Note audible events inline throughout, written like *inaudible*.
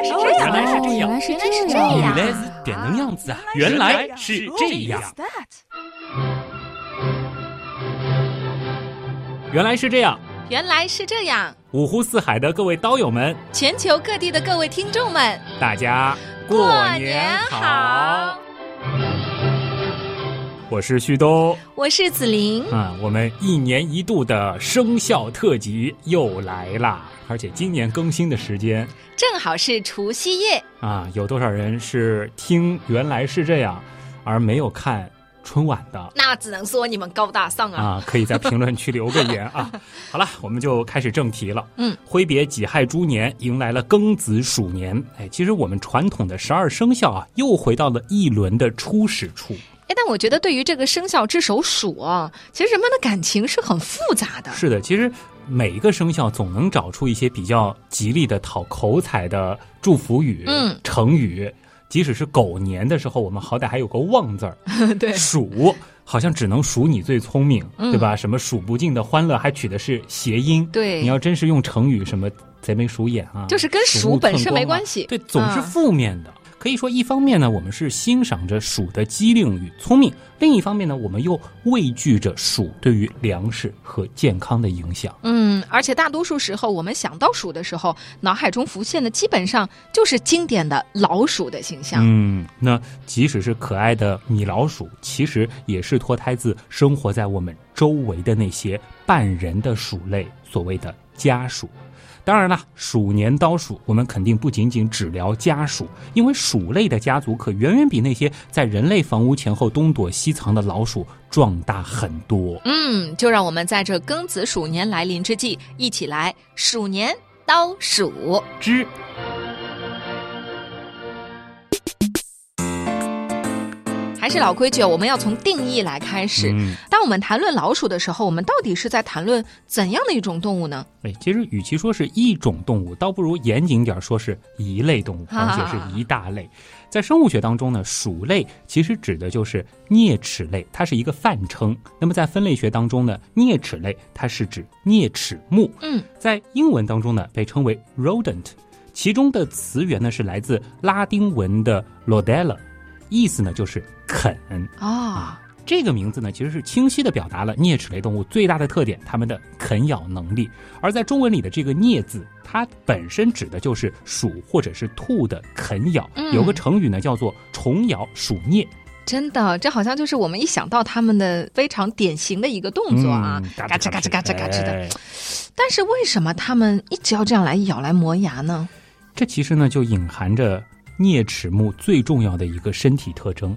来是这样，原来是这样，原来是这这样样。原来是点能样子啊！原来是这样，原来是这样。原来是这样。五湖四海的各位刀友们，全球各地的各位听众们，大家过年年好！好！我是旭东我是子琳。啊，我们一年一度的生肖特辑又来啦，而且今年更新的时间正好是除夕夜，啊，有多少人是听原来是这样，而没有看春晚的？那只能说你们高大上啊！啊，可以在评论区留个言啊。*laughs* 好了，我们就开始正题了。嗯，挥别己亥猪年，迎来了庚子鼠年。哎，其实我们传统的十二生肖啊，又回到了一轮的初始处。哎，但我觉得对于这个生肖之首鼠啊，其实人们的感情是很复杂的。是的，其实每一个生肖总能找出一些比较吉利的、讨口彩的祝福语、嗯成语。即使是狗年的时候，我们好歹还有个“旺”字儿。*laughs* 对鼠好像只能数你最聪明，嗯对吧？什么数不尽的欢乐，还取的是谐音。对你要真是用成语什么贼眉鼠眼啊，就是跟鼠本身没关系对，总是嗯负面的。可以说，一方面呢，我们是欣赏着鼠的机灵与聪明；另一方面呢，我们又畏惧着鼠对于粮食和健康的影响。嗯，而且大多数时候，我们想到鼠的时候，脑海中浮现的基本上就是经典的老鼠的形象。嗯，那即使是可爱的米老鼠，其实也是脱胎自生活在我们周围的那些半人的鼠类，所谓的家属。当然了，鼠年刀鼠，我们肯定不仅仅只聊家鼠，因为鼠类的家族可远远比那些在人类房屋前后东躲西藏的老鼠壮大很多。嗯，就让我们在这庚子鼠年来临之际，一起来鼠年刀鼠。之是老规矩，我们要从定义来开始。嗯，当我们谈论老鼠的时候，我们到底是在谈论怎样的一种动物呢？哎，其实与其说是一种动物，倒不如严谨点说是一类动物，而且是一大类。在生物学当中呢，鼠类其实指的就是啮齿类，它是一个泛称。那么在分类学当中呢，啮齿类它是指啮齿目，嗯，在英文当中呢被称为 rodent，其中的词源呢是来自拉丁文的 rodella，意思呢就是啃。啊、这个名字呢，其实是清晰的表达了啮齿类动物最大的特点，它们的啃咬能力。而在中文里的这个“啮”字，它本身指的就是鼠或者是兔的啃咬。嗯有个成语呢，叫做“虫咬鼠啮真的，这好像就是我们一想到它们的非常典型的一个”动作啊，嗯嘎吱嘎吱嘎吱嘎吱的。哎但是为什么它们一直要这样来咬来磨牙呢？这其实呢，就隐含着啮齿目最重要的一个身体特征，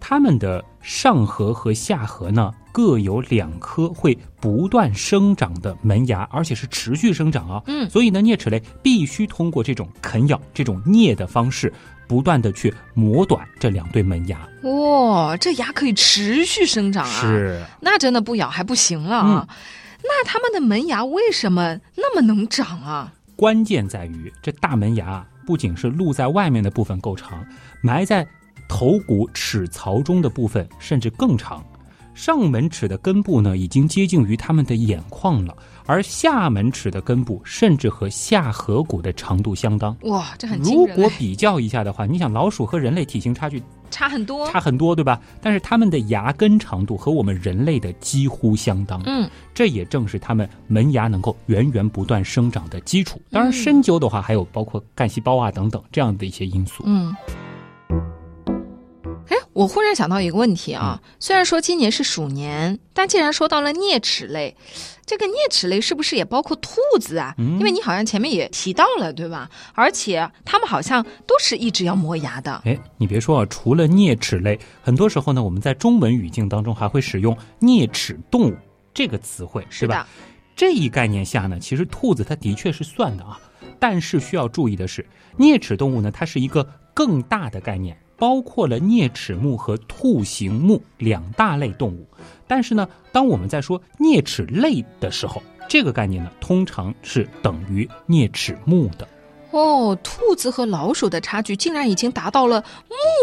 它们的上颌和下颌呢各有两颗会不断生长的门牙，而且是持续生长啊。嗯所以呢，啮齿类必须通过这种啃咬、这种啮的方式，不断的去磨短这两对门牙。哇，这牙可以持续生长啊！，是，那真的不咬还不行了啊。那它们的门牙为什么那么能长啊？关键在于这大门牙啊不仅是露在外面的部分够长，埋在头骨齿槽中的部分甚至更长。上门齿的根部呢，已经接近于它们的眼眶了，而下门齿的根部甚至和下颌骨的长度相当。哇，这很惊如果比较一下的话，你想老鼠和人类体型差距差很多。差很多，对吧？但是它们的牙根长度和我们人类的几乎相当。嗯，这也正是它们门牙能够源源不断生长的基础。当然，嗯深究的话，还有包括干细胞啊等等这样的一些因素。嗯。哎，我忽然想到一个问题啊，虽然说今年是鼠年，但既然说到了啮齿类，这个啮齿类是不是也包括兔子啊？嗯因为你好像前面也提到了，对吧？而且它们好像都是一直要磨牙的。哎，你别说啊，除了啮齿类，很多时候呢，我们在中文语境当中还会使用啮齿动物这个词汇，是吧？这一概念下呢，其实兔子它的确是算的啊，但是需要注意的是，啮齿动物呢，它是一个更大的概念，包括了啮齿目和兔形目两大类动物。但是呢，当我们在说啮齿类的时候，这个概念呢，通常是等于啮齿目的。哦，兔子和老鼠的差距竟然已经达到了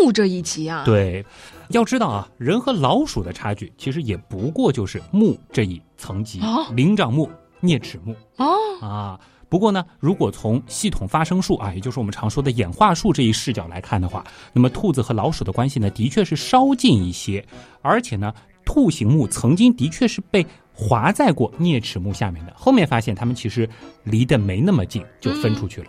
目这一级啊！，对，要知道啊，人和老鼠的差距其实也不过就是目这一层级，哦灵长目、啮齿目哦，啊。不过呢，如果从系统发生树啊，也就是我们常说的演化树这一视角来看的话，那么兔子和老鼠的关系呢，的确是稍近一些，而且呢，兔形目曾经的确是被划在过啮齿目下面的，后面发现它们其实离得没那么近，就分出去了。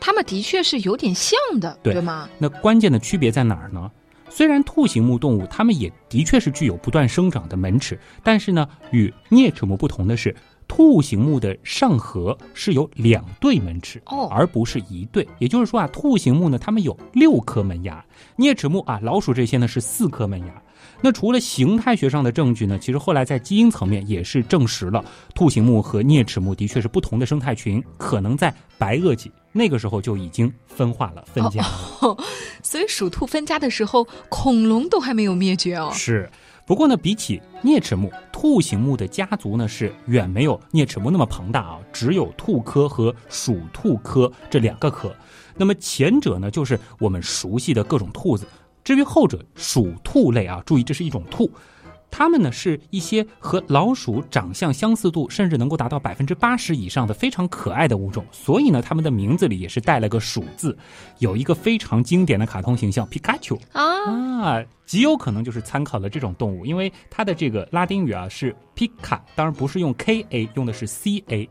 它们的确是有点像的，对吗？那关键的区别在哪儿呢？虽然兔形目动物它们也的确是具有不断生长的门齿，但是呢，与啮齿目不同的是。兔形目的上颌是有两对门齿，哦，而不是一对。也就是说啊，兔形目呢，它们有六颗门牙；啮齿目啊，老鼠这些呢是四颗门牙。那除了形态学上的证据呢，其实后来在基因层面也是证实了兔形目和啮齿目的确是不同的生态群，可能在白垩纪那个时候就已经分化了、分家了。所以属兔分家的时候，恐龙都还没有灭绝哦。是。不过呢，比起啮齿目，兔形目的家族呢是远没有啮齿目那么庞大啊，只有兔科和鼠兔科这两个科。那么前者呢，就是我们熟悉的各种兔子；至于后者，鼠兔类啊，注意这是一种兔。它们呢是一些和老鼠长相相似度甚至能够达到百分之八十以上的非常可爱的物种，所以呢，它们的名字里也是带了个“鼠”字。有一个非常经典的卡通形象皮卡丘啊啊，极有可能就是参考了这种动物，因为它的这个拉丁语啊是皮卡，当然不是用 K A，用的是 C A。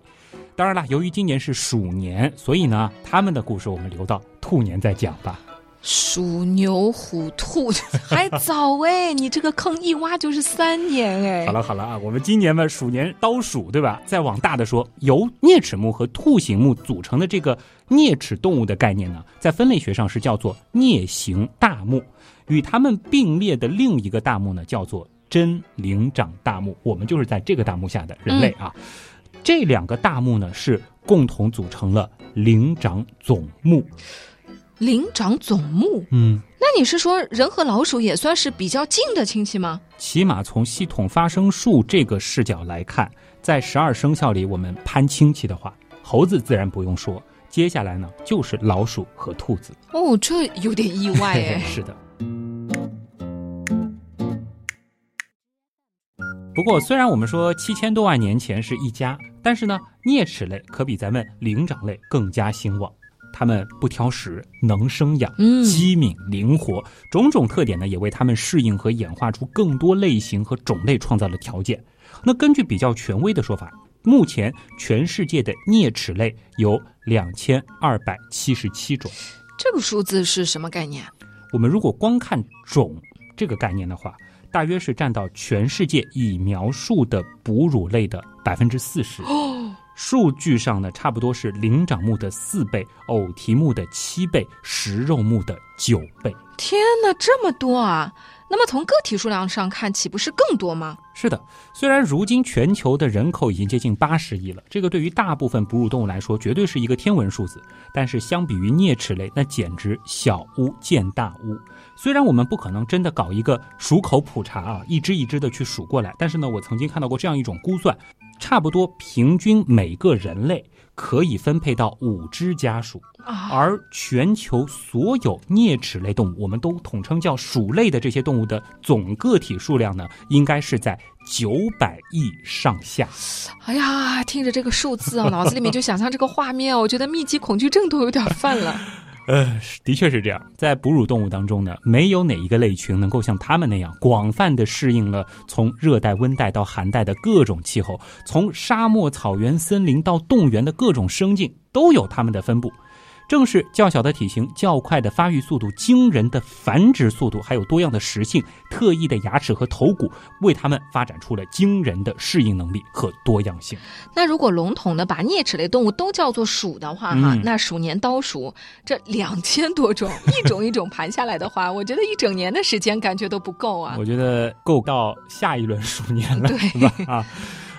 当然了，由于今年是鼠年，所以呢，他们的故事我们留到兔年再讲吧。鼠牛虎兔 *laughs* 还早哎，你这个坑一挖就是三年哎。好了好了啊，我们今年嘛鼠年刀鼠对吧？再往大的说，由啮齿目和兔形目组成的这个啮齿动物的概念呢，在分类学上是叫做啮形大目，与它们并列的另一个大目呢叫做真灵长大目。我们就是在这个大目下的人类啊，这两个大目呢是共同组成了灵长总目。灵长总目，嗯，那你是说人和老鼠也算是比较近的亲戚吗？起码从系统发生树这个视角来看，在十二生肖里，我们攀亲戚的话，猴子自然不用说，接下来呢就是老鼠和兔子。哦，这有点意外哎。*laughs* 是的。不过，虽然我们说七千多万年前是一家，但是呢，啮齿类可比咱们灵长类更加兴旺。它们不挑食，能生养，机敏灵活，种种特点呢，也为它们适应和演化出更多类型和种类创造了条件。那根据比较权威的说法，目前全世界的啮齿类有两千二百七十七种。这个数字是什么概念？我们如果光看种这个概念的话，大约是占到全世界已描述的哺乳类的百分之四十。*gasps* 数据上呢，差不多是灵长目的四倍，偶蹄目的七倍，食肉目的九倍。天哪，这么多啊！那么从个体数量上看，岂不是更多吗？是的，虽然如今全球的人口已经接近八十亿了，这个对于大部分哺乳动物来说绝对是一个天文数字。但是相比于啮齿类，那简直小巫见大巫。虽然我们不可能真的搞一个数口普查啊，一只一只的去数过来，但是呢，我曾经看到过这样一种估算。差不多平均每个人类可以分配到五只家鼠，而全球所有啮齿类动物，我们都统称叫鼠类的这些动物的总个体数量呢，应该是在九百亿上下。哎呀，听着这个数字啊，脑子里面就想象这个画面，我觉得密集恐惧症都有点犯了。*laughs* 呃，的确是这样。在哺乳动物当中呢，没有哪一个类群能够像它们那样广泛的适应了从热带、温带到寒带的各种气候，从沙漠、草原、森林到动物园的各种生境，都有它们的分布。正是较小的体型、较快的发育速度、惊人的繁殖速度，还有多样的食性、特异的牙齿和头骨，为它们发展出了惊人的适应能力和多样性。那如果笼统的把啮齿类动物都叫做鼠的话，哈，那鼠年刀鼠这两千多种，一种一种盘下来的话，我觉得一整年的时间感觉都不够啊。我觉得够到下一轮鼠年了，对吧？啊。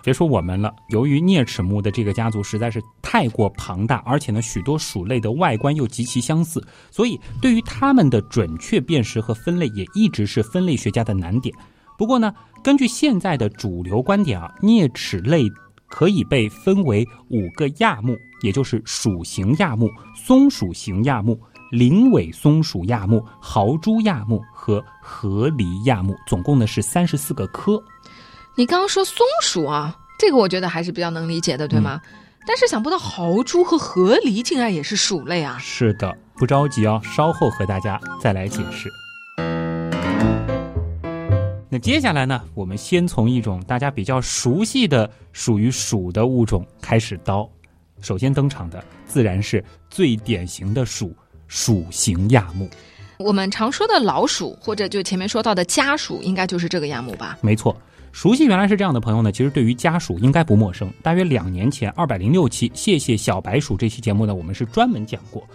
别说我们了，由于啮齿目的这个家族实在是太过庞大，而且呢，许多鼠类的外观又极其相似，所以对于它们的准确辨识和分类也一直是分类学家的难点。不过呢，根据现在的主流观点啊，啮齿类可以被分为五个亚目，也就是鼠形亚目、松鼠形亚目、灵尾松鼠亚目、豪猪亚目和河狸亚目，总共呢是三十四个科。你刚刚说松鼠啊，这个我觉得还是比较能理解的，对吗？但是想不到豪猪和河狸竟然也是鼠类啊！是的，不着急哦，稍后和大家再来解释。那接下来呢，我们先从一种大家比较熟悉的属于鼠的物种开始叨。首先登场的自然是最典型的鼠——鼠形亚目。我们常说的老鼠，或者就前面说到的家鼠，应该就是这个亚目吧？没错。熟悉原来是这样的朋友呢，其实对于家属应该不陌生。大约两年前，二百零六期《谢谢小白鼠》这期节目呢，我们是专门讲过。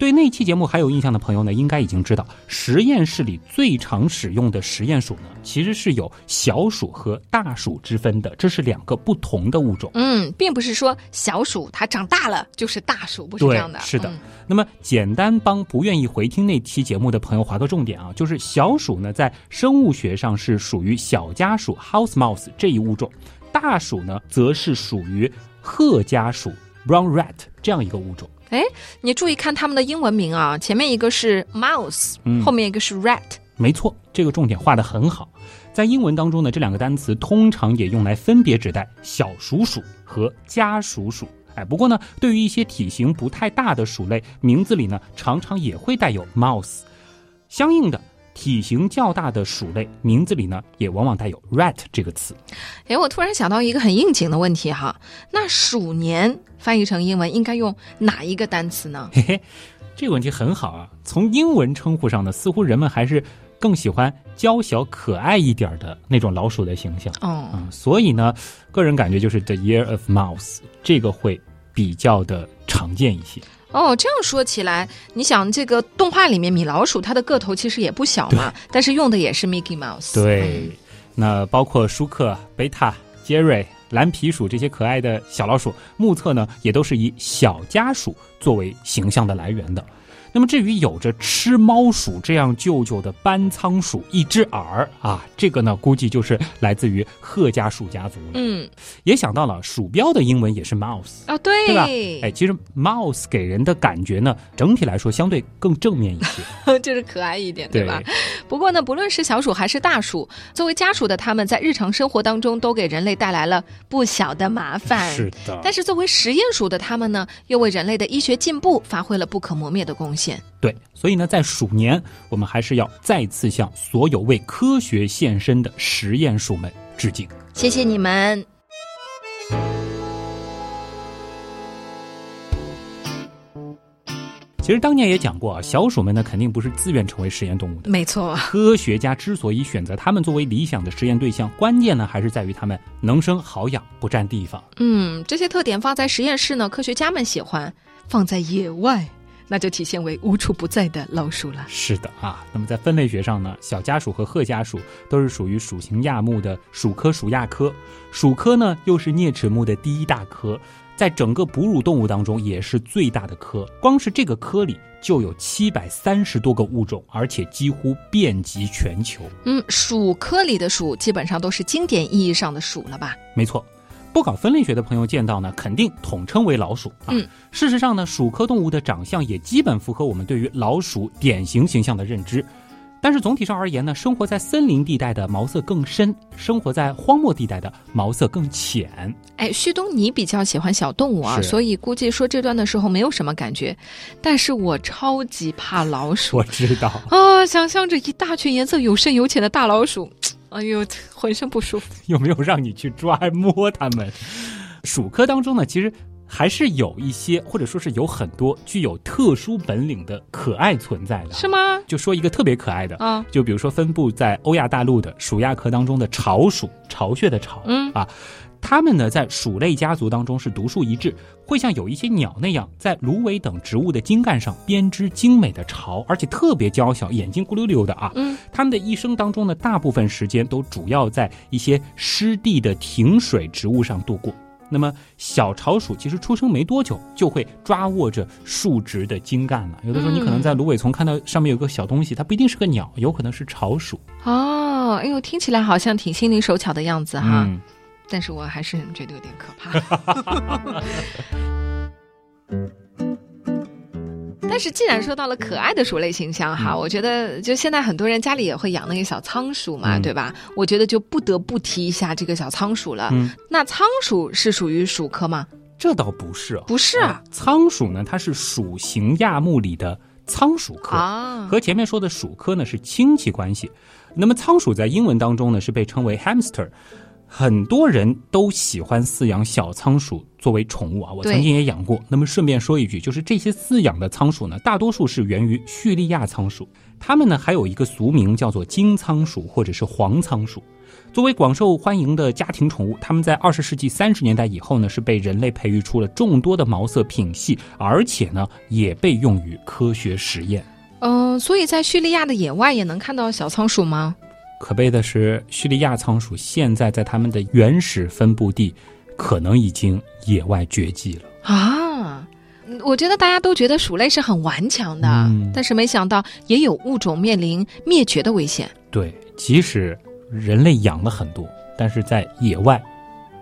对那期节目还有印象的朋友呢，应该已经知道，实验室里最常使用的实验鼠呢，其实是有小鼠和大鼠之分的，这是两个不同的物种。嗯，并不是说小鼠它长大了就是大鼠，不是这样的。是的。那么，简单帮不愿意回听那期节目的朋友划个重点啊，就是小鼠呢，在生物学上是属于小家鼠 （house mouse） 这一物种，大鼠呢，则是属于褐家鼠 （brown rat） 这样一个物种。哎，你注意看他们的英文名啊，前面一个是 mouse，后面一个是 rat。没错，这个重点画的很好。在英文当中呢，这两个单词通常也用来分别指代小鼠鼠和家鼠鼠。哎，不过呢，对于一些体型不太大的鼠类，名字里呢常常也会带有 mouse。相应的。体型较大的鼠类名字里呢，也往往带有 rat 这个词。哎，我突然想到一个很应景的问题哈，那鼠年翻译成英文应该用哪一个单词呢？嘿嘿，这个问题很好啊。从英文称呼上呢，似乎人们还是更喜欢娇小可爱一点的那种老鼠的形象。哦，嗯，所以呢，个人感觉就是 the year of mouse 这个会比较的常见一些。哦，这样说起来，你想这个动画里面米老鼠它的个头其实也不小嘛，但是用的也是 Mickey Mouse。对，那包括舒克、贝塔、杰瑞、蓝皮鼠这些可爱的小老鼠，目测呢也都是以小家鼠作为形象的来源的。那么至于有着吃猫鼠这样舅舅的斑仓鼠一只耳啊，这个呢估计就是来自于贺家鼠家族了。嗯，也想到了鼠标的英文也是 mouse 啊，对，对吧？哎，其实 mouse 给人的感觉呢，整体来说相对更正面一些，*laughs* 就是可爱一点，对吧？不过呢，不论是小鼠还是大鼠，作为家鼠的他们在日常生活当中都给人类带来了不小的麻烦。是的。但是作为实验鼠的他们呢，又为人类的医学进步发挥了不可磨灭的贡献。对，所以呢，在鼠年，我们还是要再次向所有为科学献身的实验鼠们致敬，谢谢你们。其实当年也讲过啊，小鼠们呢肯定不是自愿成为实验动物的，没错。科学家之所以选择它们作为理想的实验对象，关键呢还是在于它们能生好养，不占地方。嗯，这些特点放在实验室呢，科学家们喜欢；放在野外。那就体现为无处不在的老鼠了。是的啊，那么在分类学上呢，小家鼠和褐家鼠都是属于鼠形亚目的鼠科鼠亚科。鼠科呢又是啮齿目的第一大科，在整个哺乳动物当中也是最大的科。光是这个科里就有七百三十多个物种，而且几乎遍及全球。嗯，鼠科里的鼠基本上都是经典意义上的鼠了吧？没错。不搞分类学的朋友见到呢，肯定统称为老鼠啊。事实上呢，鼠科动物的长相也基本符合我们对于老鼠典型形象的认知。但是总体上而言呢，生活在森林地带的毛色更深，生活在荒漠地带的毛色更浅。哎，旭东，你比较喜欢小动物啊，所以估计说这段的时候没有什么感觉。但是我超级怕老鼠，我知道啊，想象着一大群颜色有深有浅的大老鼠。哎呦，浑身不舒服。*laughs* 有没有让你去抓摸它们？鼠科当中呢，其实还是有一些，或者说是有很多具有特殊本领的可爱存在的。是吗？就说一个特别可爱的啊，就比如说分布在欧亚大陆的鼠亚科当中的巢鼠，巢穴的巢，嗯啊。它们呢，在鼠类家族当中是独树一帜，会像有一些鸟那样，在芦苇等植物的茎干上编织精美的巢，而且特别娇小，眼睛咕溜溜的啊。嗯，它们的一生当中呢，大部分时间都主要在一些湿地的停水植物上度过。那么，小巢鼠其实出生没多久，就会抓握着树枝的茎干了。有的时候，你可能在芦苇丛看到上面有个小东西，它不一定是个鸟，有可能是巢鼠。哦，哎呦，听起来好像挺心灵手巧的样子哈。但是我还是觉得有点可怕。*laughs* 但是既然说到了可爱的鼠类形象哈，我觉得就现在很多人家里也会养那个小仓鼠嘛，对吧？我觉得就不得不提一下这个小仓鼠了。那仓鼠是属于鼠科吗？这倒不是，不是啊。仓鼠呢，它是鼠形亚目里的仓鼠科啊，和前面说的鼠科呢是亲戚关系。那么仓鼠在英文当中呢是被称为 hamster。很多人都喜欢饲养小仓鼠作为宠物啊，我曾经也养过。那么顺便说一句，就是这些饲养的仓鼠呢，大多数是源于叙利亚仓鼠，它们呢还有一个俗名叫做金仓鼠或者是黄仓鼠。作为广受欢迎的家庭宠物，它们在二十世纪三十年代以后呢，是被人类培育出了众多的毛色品系，而且呢也被用于科学实验。嗯，所以在叙利亚的野外也能看到小仓鼠吗？可悲的是，叙利亚仓鼠现在在它们的原始分布地，可能已经野外绝迹了啊！我觉得大家都觉得鼠类是很顽强的，但是没想到也有物种面临灭绝的危险。对，即使人类养了很多，但是在野外，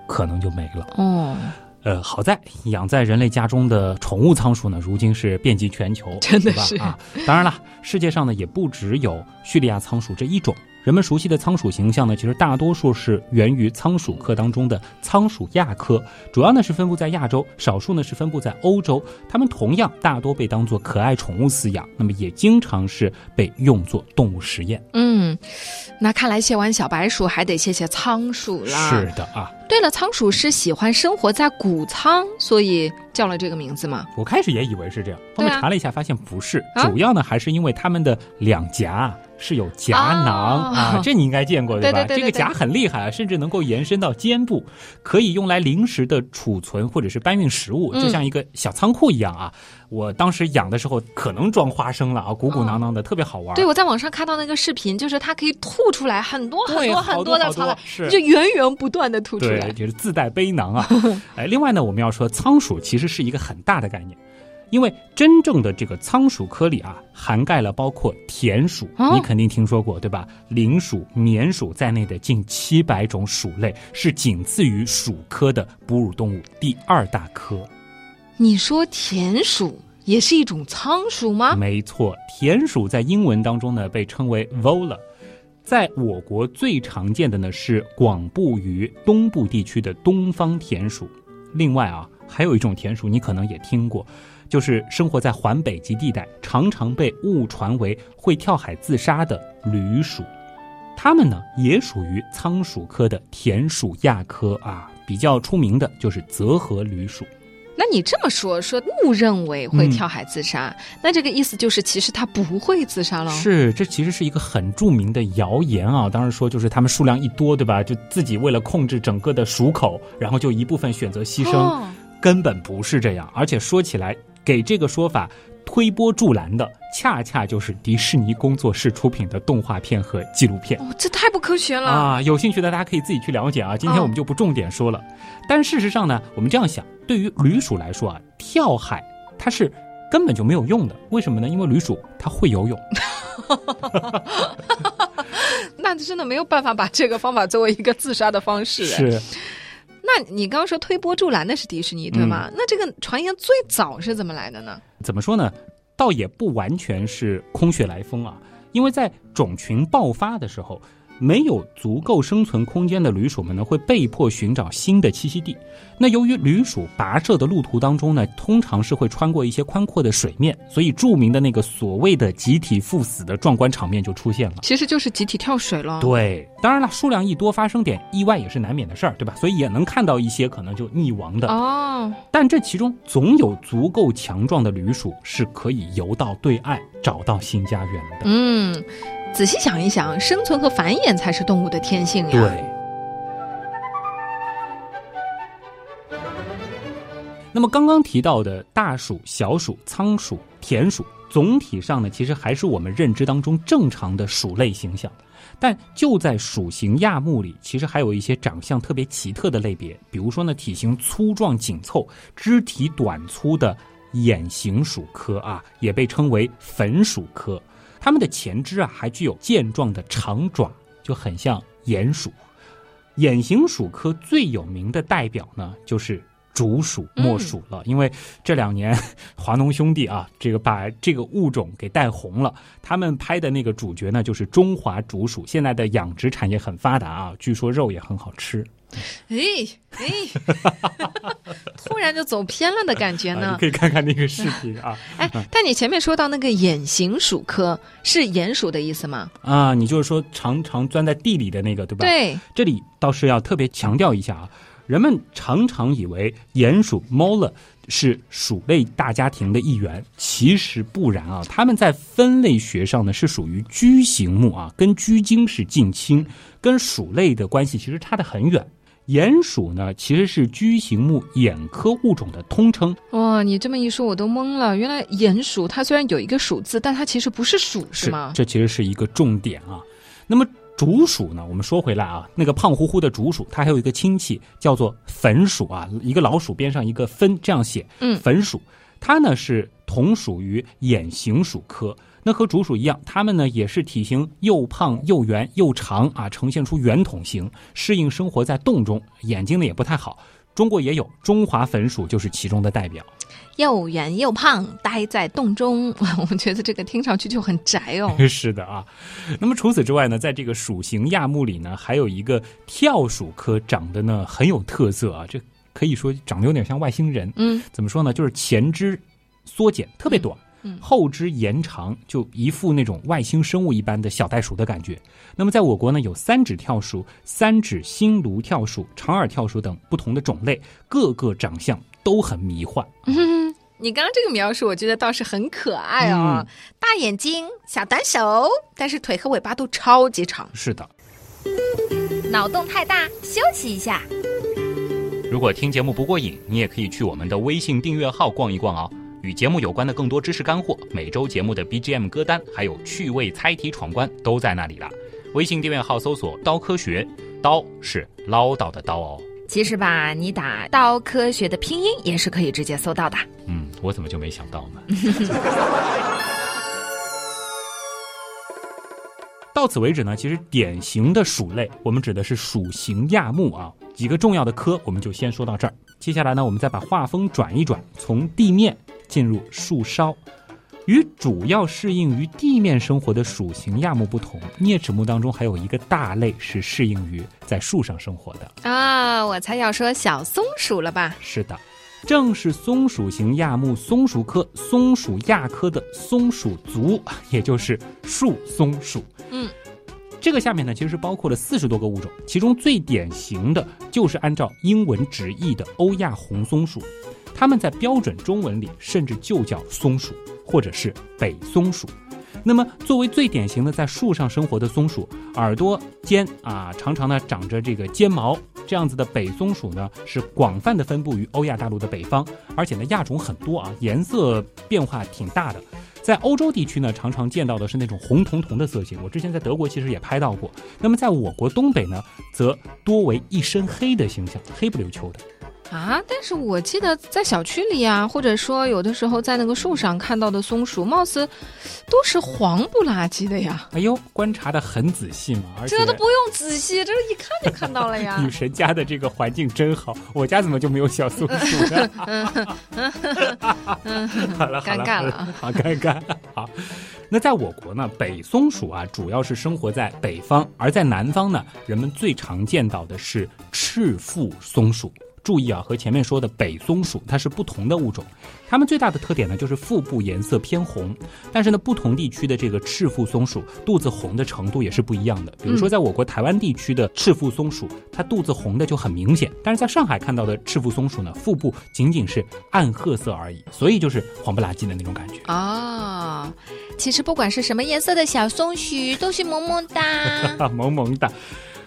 可能就没了。哦。呃，好在养在人类家中的宠物仓鼠呢，如今是遍及全球，真的是啊。当然了，世界上呢也不只有叙利亚仓鼠这一种。人们熟悉的仓鼠形象呢，其实大多数是源于仓鼠科当中的仓鼠亚科，主要呢是分布在亚洲，少数呢是分布在欧洲。它们同样大多被当作可爱宠物饲养，那么也经常是被用作动物实验。嗯，那看来谢完小白鼠，还得谢谢仓鼠啦。是的啊。对了，仓鼠是喜欢生活在谷仓，所以叫了这个名字吗？我开始也以为是这样，后面查了一下，发现不是，主要呢还是因为它们的两颊。是有夹囊啊，*laughs* 这你应该见过对吧？这个夹很厉害啊，甚至能够延伸到肩部，可以用来临时的储存或者是搬运食物，就像一个小仓库一样啊。我当时养的时候可能装花生了啊，鼓鼓囊囊的，特别好玩。对，我在网上看到那个视频，就是它可以吐出来很多很多很多的仓，就源源不断的吐出来，就是自带背囊啊。哎，另外呢，我们要说仓鼠其实是一个很大的概念。因为真正的这个仓鼠科里啊，涵盖了包括田鼠，你肯定听说过对吧？灵鼠、棉鼠在内的近七百种鼠类，是仅次于鼠科的哺乳动物第二大科。你说田鼠也是一种仓鼠吗？没错，田鼠在英文当中呢被称为 vola，在我国最常见的呢是广布于东部地区的东方田鼠。另外啊，还有一种田鼠，你可能也听过。就是生活在环北极地带，常常被误传为会跳海自杀的旅鼠，它们呢也属于仓鼠科的田鼠亚科啊。比较出名的就是泽河旅鼠。那你这么说，说误认为会跳海自杀，那这个意思就是其实它不会自杀了？是，这其实是一个很著名的谣言啊。当然说就是它们数量一多，对吧？就自己为了控制整个的鼠口，然后就一部分选择牺牲，根本不是这样。而且说起来。给这个说法推波助澜的，恰恰就是迪士尼工作室出品的动画片和纪录片。哦，这太不科学了啊！有兴趣的大家可以自己去了解啊。今天我们就不重点说了。但事实上呢，我们这样想，对于驴鼠来说啊，跳海它是根本就没有用的。为什么呢？因为驴鼠它会游泳。*laughs* 那真的没有办法把这个方法作为一个自杀的方式。是。那你刚刚说推波助澜的是迪士尼对吗？那这个传言最早是怎么来的呢？怎么说呢？倒也不完全是空穴来风啊，因为在种群爆发的时候。没有足够生存空间的旅鼠们呢，会被迫寻找新的栖息地。那由于旅鼠跋涉的路途当中呢，通常是会穿过一些宽阔的水面，所以著名的那个所谓的集体赴死的壮观场面就出现了。其实就是集体跳水了。对，当然了，数量一多，发生点意外也是难免的事儿，对吧？所以也能看到一些可能就溺亡的哦。但这其中总有足够强壮的旅鼠是可以游到对岸，找到新家园的。嗯。仔细想一想，生存和繁衍才是动物的天性呀。对。那么刚刚提到的大鼠、小鼠、仓鼠、田鼠，总体上呢，其实还是我们认知当中正常的鼠类形象。但就在鼠形亚目里，其实还有一些长相特别奇特的类别，比如说呢，体型粗壮紧凑、肢体短粗的眼形鼠科啊，也被称为粉鼠科。它们的前肢啊，还具有健壮的长爪，就很像鼹鼠。眼形鼠科最有名的代表呢，就是竹鼠莫鼠了。因为这两年华农兄弟啊，这个把这个物种给带红了。他们拍的那个主角呢，就是中华竹鼠。现在的养殖产业很发达啊，据说肉也很好吃。哎 *laughs* 哎，*laughs* 突然就走偏了的感觉呢。你可以看看那个视频啊。哎，但你前面说到那个眼形鼠科是鼹鼠的意思吗？啊，你就是说常常钻在地里的那个，对吧？对。这里倒是要特别强调一下啊，人们常常以为鼹鼠 Mola 是鼠类大家庭的一员，其实不然啊。它们在分类学上呢是属于居形目啊，跟居鲸是近亲，跟鼠类的关系其实差得很远。鼹鼠呢，其实是居形目眼科物种的通称。哇，你这么一说，我都懵了。原来鼹鼠它虽然有一个“鼠”字，但它其实不是鼠，是吗？这其实是一个重点啊。那么竹鼠呢？我们说回来啊，那个胖乎乎的竹鼠，它还有一个亲戚叫做粉鼠啊，一个老鼠边上一个分，这样写。嗯，粉鼠，它呢是同属于眼形鼠科。那和竹鼠一样，它们呢也是体型又胖又圆又长啊，呈现出圆筒形，适应生活在洞中，眼睛呢也不太好。中国也有中华粉鼠，就是其中的代表。又圆又胖，待在洞中，*laughs* 我觉得这个听上去就很宅哦。*laughs* 是的啊，那么除此之外呢，在这个鼠形亚目里呢，还有一个跳鼠科，长得呢很有特色啊，这可以说长得有点像外星人。嗯，怎么说呢？就是前肢缩减特别短。后肢延长，就一副那种外星生物一般的小袋鼠的感觉。那么在我国呢，有三指跳鼠、三指新芦跳鼠、长耳跳鼠等不同的种类，各个长相都很迷幻。嗯，*laughs* 你刚刚这个描述，我觉得倒是很可爱哦，大眼睛、小短手，但是腿和尾巴都超级长。是的，脑洞太大，休息一下。如果听节目不过瘾，你也可以去我们的微信订阅号逛一逛哦。与节目有关的更多知识干货，每周节目的 BGM 歌单，还有趣味猜题闯关，都在那里了。微信订阅号搜索“刀科学”，刀是唠叨的刀哦。其实吧，你打“刀科学”的拼音也是可以直接搜到的。嗯，我怎么就没想到呢？*laughs* 到此为止呢，其实典型的鼠类，我们指的是鼠形亚目啊。几个重要的科，我们就先说到这儿。接下来呢，我们再把画风转一转，从地面。进入树梢，与主要适应于地面生活的鼠形亚目不同，啮齿目当中还有一个大类是适应于在树上生活的啊！我猜要说小松鼠了吧？是的，正是松鼠型亚目松鼠科松鼠亚科的松鼠族，也就是树松鼠。嗯，这个下面呢，其实是包括了四十多个物种，其中最典型的就是按照英文直译的欧亚红松鼠。它们在标准中文里甚至就叫松鼠，或者是北松鼠。那么，作为最典型的在树上生活的松鼠，耳朵尖啊，常常呢长着这个尖毛，这样子的北松鼠呢，是广泛的分布于欧亚大陆的北方，而且呢亚种很多啊，颜色变化挺大的。在欧洲地区呢，常常见到的是那种红彤彤的色系，我之前在德国其实也拍到过。那么在我国东北呢，则多为一身黑的形象，黑不溜秋的。啊！但是我记得在小区里啊，或者说有的时候在那个树上看到的松鼠，貌似都是黄不拉几的呀。哎呦，观察的很仔细嘛，而且这都不用仔细，这一看就看到了呀。*laughs* 女神家的这个环境真好，我家怎么就没有小松鼠呢？*laughs* *laughs* 好了，尴尬了，好尴尬。好，那在我国呢，北松鼠啊，主要是生活在北方，而在南方呢，人们最常见到的是赤腹松鼠。注意啊，和前面说的北松鼠它是不同的物种，它们最大的特点呢就是腹部颜色偏红，但是呢不同地区的这个赤腹松鼠肚子红的程度也是不一样的。比如说在我国台湾地区的赤腹松鼠，它肚子红的就很明显，但是在上海看到的赤腹松鼠呢，腹部仅仅是暗褐色而已，所以就是黄不拉几的那种感觉啊。其实不管是什么颜色的小松鼠都是萌萌哒，萌萌哒。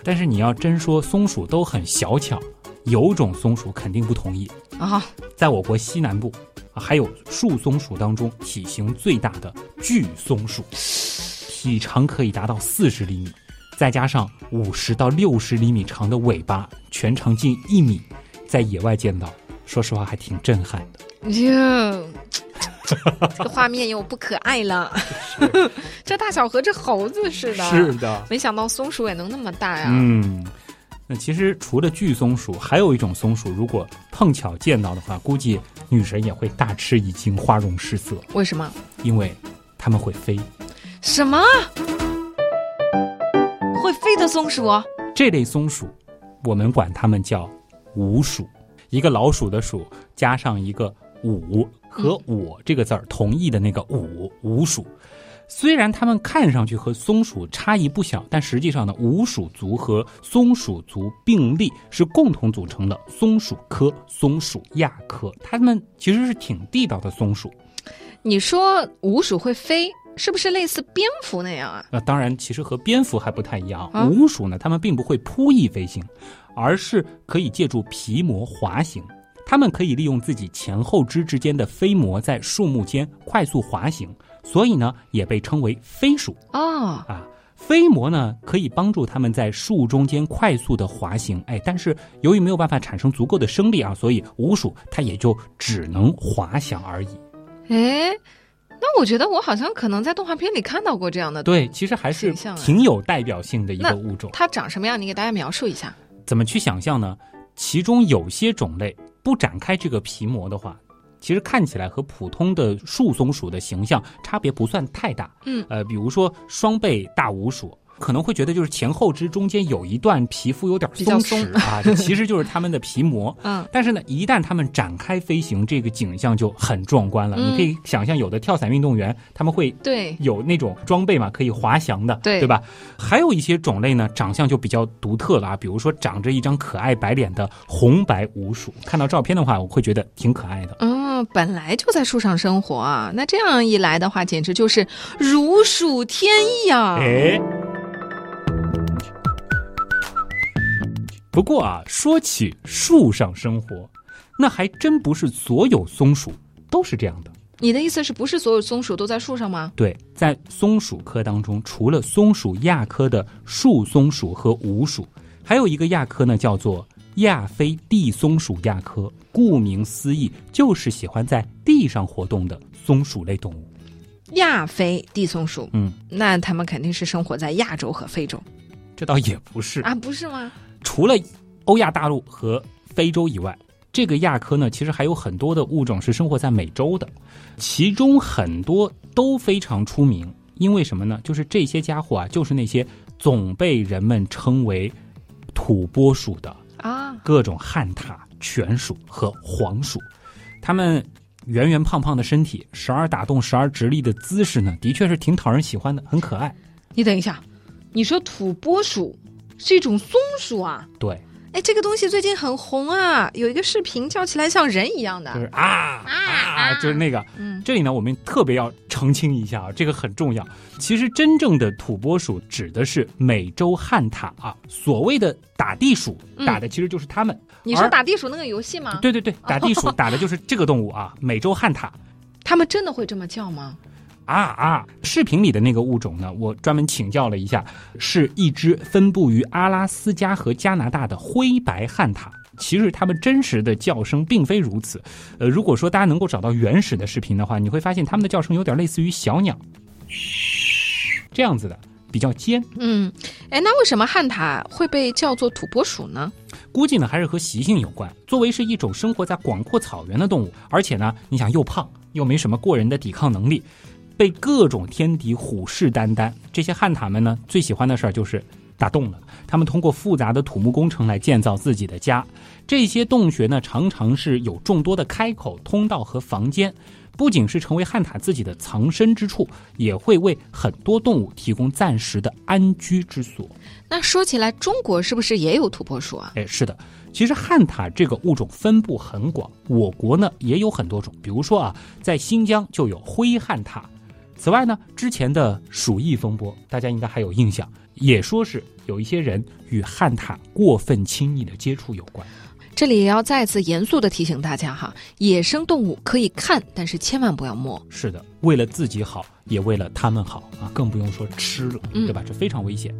但是你要真说松鼠都很小巧。有种松鼠肯定不同意啊！在我国西南部，还有树松鼠当中体型最大的巨松鼠，体长可以达到四十厘米，再加上五十到六十厘米长的尾巴，全长近一米，在野外见到，说实话还挺震撼的。哟，*laughs* 这个画面又不可爱了，*laughs* 这大小和这猴子似的。是的，没想到松鼠也能那么大呀。嗯。那其实除了巨松鼠，还有一种松鼠，如果碰巧见到的话，估计女神也会大吃一惊，花容失色。为什么？因为它们会飞。什么？会飞的松鼠？这类松鼠我们管它们叫五鼠。一个老鼠的鼠加上一个五和我这个字儿同义的那个五五鼠。虽然它们看上去和松鼠差异不小，但实际上呢，鼯鼠族和松鼠族并立，是共同组成的松鼠科松鼠亚科。它们其实是挺地道的松鼠。你说鼯鼠会飞，是不是类似蝙蝠那样啊？那当然，其实和蝙蝠还不太一样。啊鼯鼠呢，它们并不会扑翼飞行，而是可以借助皮膜滑行。它们可以利用自己前后肢之间的飞膜在树木间快速滑行，所以呢，也被称为飞鼠哦，啊。飞膜呢，可以帮助它们在树中间快速的滑行，哎，但是由于没有办法产生足够的升力啊，所以鼯鼠它也就只能滑翔而已。哎，那我觉得我好像可能在动画片里看到过这样的。对，其实还是挺有代表性的一个物种。它长什么样？你给大家描述一下。怎么去想象呢？其中有些种类不展开这个皮膜的话，其实看起来和普通的树松鼠的形象差别不算太大。嗯呃，比如说双背大鼯鼠。可能会觉得就是前后肢中间有一段皮肤有点松弛啊，*laughs* 这其实就是它们的皮膜。嗯，但是呢，一旦它们展开飞行，这个景象就很壮观了。嗯你可以想象，有的跳伞运动员他们会对，有那种装备嘛，可以滑翔的，对对吧？还有一些种类呢，长相就比较独特了啊，比如说长着一张可爱白脸的红白鼯鼠，看到照片的话，我会觉得挺可爱的。嗯，本来就在树上生活啊，那这样一来的话，简直就是如数天意啊！哎，不过啊，说起树上生活，那还真不是所有松鼠都是这样的。你的意思是不是所有松鼠都在树上吗？对，在松鼠科当中，除了松鼠亚科的树松鼠和鼯鼠，还有一个亚科呢，叫做亚非地松鼠亚科。顾名思义，就是喜欢在地上活动的松鼠类动物。亚非地松鼠，嗯，那它们肯定是生活在亚洲和非洲这倒也不是，啊，不是吗？除了欧亚大陆和非洲以外，这个亚科呢，其实还有很多的物种是生活在美洲的，其中很多都非常出名。因为什么呢？就是这些家伙啊，就是那些总被人们称为土拨鼠的啊，各种旱獭、犬鼠和黄鼠。它们圆圆胖胖的身体，时而打洞，时而直立的姿势呢，的确是挺讨人喜欢的，很可爱。你等一下，你说土拨鼠是一种松鼠啊？对，哎，这个东西最近很红啊，有一个视频叫起来像人一样的。就是啊啊，就是那个。嗯，这里呢，我们特别要澄清一下啊，这个很重要。其实真正的土拨鼠指的是美洲旱獭啊，所谓的打地鼠嗯打的其实就是它们。你说打地鼠那个游戏吗？对对对，打地鼠 *laughs* 打的就是这个动物啊，美洲旱獭。他们真的会这么叫吗？啊啊！视频里的那个物种呢，我专门请教了一下，是一只分布于阿拉斯加和加拿大的灰白旱獭。其实它们真实的叫声并非如此。呃，如果说大家能够找到原始的视频的话，你会发现它们的叫声有点类似于小鸟，这样子的，比较尖。嗯，哎，那为什么旱獭会被叫做土拨鼠呢？估计呢还是和习性有关。作为是一种生活在广阔草原的动物，而且呢，你想又胖又没什么过人的抵抗能力，被各种天敌虎视眈眈。这些旱獭们呢，最喜欢的事儿就是打洞了。他们通过复杂的土木工程来建造自己的家。这些洞穴呢，常常是有众多的开口、通道和房间。不仅是成为旱獭自己的藏身之处，也会为很多动物提供暂时的安居之所。那说起来，中国是不是也有土拨鼠啊？哎，是的，其实旱獭这个物种分布很广，我国呢也有很多种。比如说啊，在新疆就有灰旱獭。此外呢，之前的鼠疫风波，大家应该还有印象，也说是有一些人与旱獭过分亲密的接触有关。这里也要再次严肃的提醒大家哈，野生动物可以看，但是千万不要摸。是的，为了自己好，也为了他们好啊，更不用说吃了，嗯对吧？这非常危险。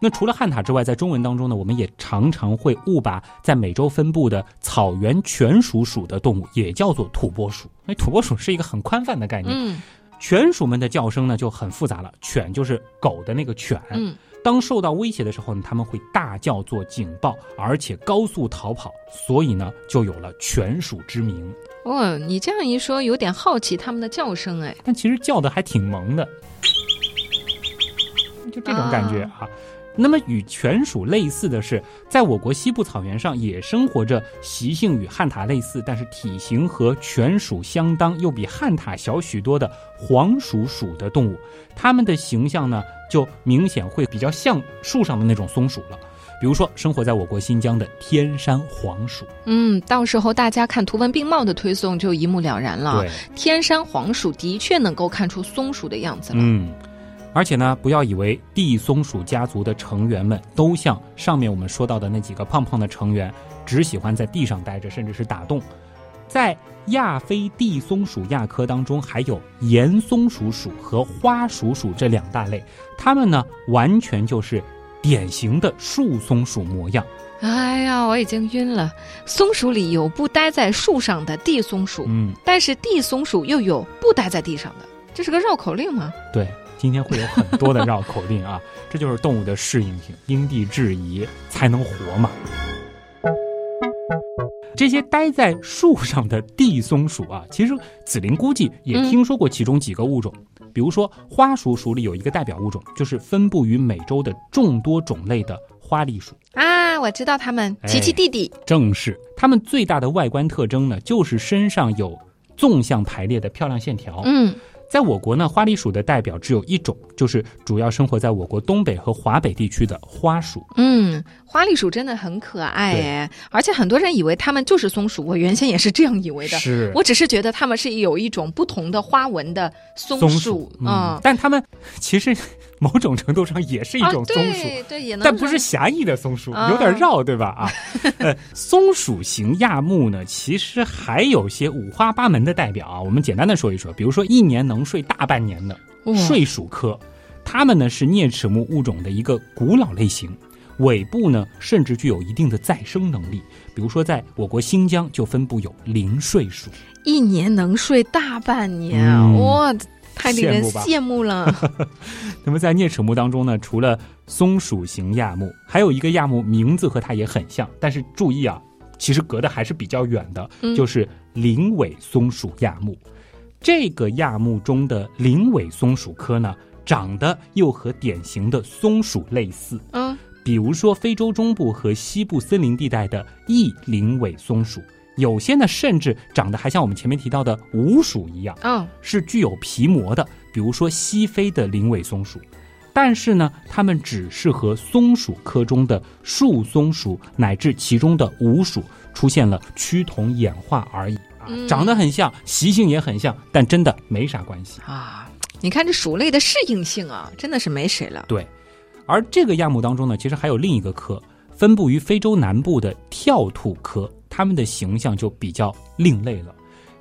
那除了汉塔之外，在中文当中呢，我们也常常会误把在美洲分布的草原犬属属的动物也叫做土拨鼠。那，土拨鼠是一个很宽泛的概念。嗯犬鼠们的叫声呢就很复杂了，犬就是狗的那个犬。嗯，当受到威胁的时候呢，他们会大叫做警报，而且高速逃跑，所以呢，就有了犬鼠之名。哦，你这样一说，有点好奇它们的叫声哎。但其实叫的还挺萌的，就这种感觉啊。那么与犬鼠类似的是，在我国西部草原上也生活着习性与旱獭类似，但是体型和犬鼠相当又比旱獭小许多的黄鼠鼠的动物。它们的形象呢，就明显会比较像树上的那种松鼠了。比如说，生活在我国新疆的天山黄鼠。嗯，到时候大家看图文并茂的推送就一目了然了。对，天山黄鼠的确能够看出松鼠的样子了。嗯。而且呢，不要以为地松鼠家族的成员们都像上面我们说到的那几个胖胖的成员，只喜欢在地上待着，甚至是打洞。在亚非地松鼠亚科当中，还有岩松鼠属和花鼠属这两大类，它们呢完全就是典型的树松鼠模样。哎呀，我已经晕了！松鼠里有不待在树上的地松鼠，嗯，但是地松鼠又有不待在地上的，这是个绕口令吗？对。今天会有很多的绕口令啊，*laughs* 这就是动物的适应性，因地制宜才能活嘛。这些待在树上的地松鼠啊，其实紫菱估计也听说过其中几个物种，比如说花鼠属里有一个代表物种，就是分布于美洲的众多种类的花栗鼠啊，我知道它们，琪琪弟弟，正是它们最大的外观特征呢，就是身上有纵向排列的漂亮线条，嗯。在我国呢，花栗鼠的代表只有一种，就是主要生活在我国东北和华北地区的花鼠。嗯，花栗鼠真的很可爱哎，而且很多人以为它们就是松鼠，我原先也是这样以为的。是，我只是觉得它们是有一种不同的花纹的松鼠嗯，但它们其实。某种程度上也是一种松鼠，对，也能，但不是狭义的松鼠，有点绕，对吧？啊，*laughs* 呃，松鼠型亚目呢，其实还有些五花八门的代表啊。我们简单的说一说，比如说一年能睡大半年的睡鼠科，它们呢是啮齿目物种的一个古老类型，尾部呢甚至具有一定的再生能力。比如说，在我国新疆就分布有零睡鼠，一年能睡大半年，哇！太令人羡慕了。*laughs* 那么在啮齿目当中呢，除了松鼠型亚目，还有一个亚目名字和它也很像，但是注意啊，其实隔的还是比较远的，就是灵尾松鼠亚目。这个亚目中的灵尾松鼠科呢，长得又和典型的松鼠类似。嗯，比如说非洲中部和西部森林地带的异灵尾松鼠。有些呢，甚至长得还像我们前面提到的鼯鼠一样，嗯，是具有皮膜的。比如说西非的灵尾松鼠，但是呢，它们只是和松鼠科中的树松鼠乃至其中的鼯鼠出现了趋同演化而已啊，长得很像，习性也很像，但真的没啥关系啊。你看这鼠类的适应性啊，真的是没谁了。对，而这个亚目当中呢，其实还有另一个科，分布于非洲南部的跳兔科。它们的形象就比较另类了。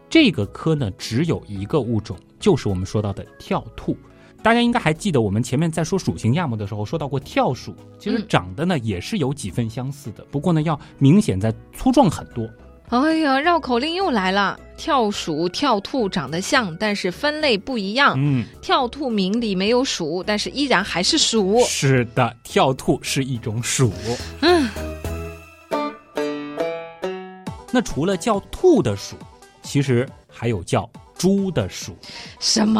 这个科呢，只有一个物种，就是我们说到的跳兔。大家应该还记得，我们前面在说属性亚目的时候说到过跳鼠，其实长得呢也是有几分相似的，不过呢要明显在粗壮很多。哎呀，绕口令又来了！跳鼠、跳兔长得像，但是分类不一样。嗯，跳兔名里没有鼠，但是依然还是鼠。是的，跳兔是一种鼠。嗯。那除了叫兔的鼠，其实还有叫猪的鼠。什么？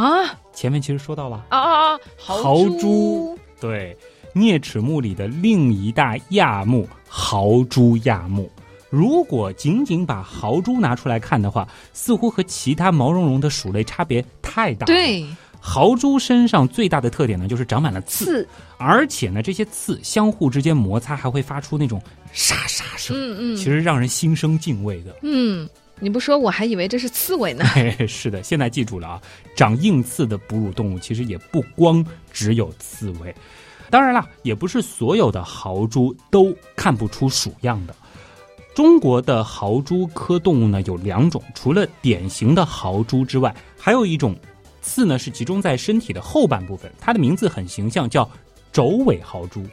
前面其实说到了啊啊啊！豪猪，对，啮齿目里的另一大亚目豪猪亚目。如果仅仅把豪猪拿出来看的话，似乎和其他毛茸茸的鼠类差别太大。对。豪猪身上最大的特点呢，就是长满了刺，而且呢，这些刺相互之间摩擦还会发出那种沙沙声，嗯嗯，其实让人心生敬畏的。嗯，你不说我还以为这是刺猬呢。*laughs* 是的，现在记住了啊，长硬刺的哺乳动物其实也不光只有刺猬。当然了，也不是所有的豪猪都看不出鼠样的。中国的豪猪科动物呢有两种，除了典型的豪猪之外，还有一种。刺呢是集中在身体的后半部分，它的名字很形象，叫轴尾豪猪，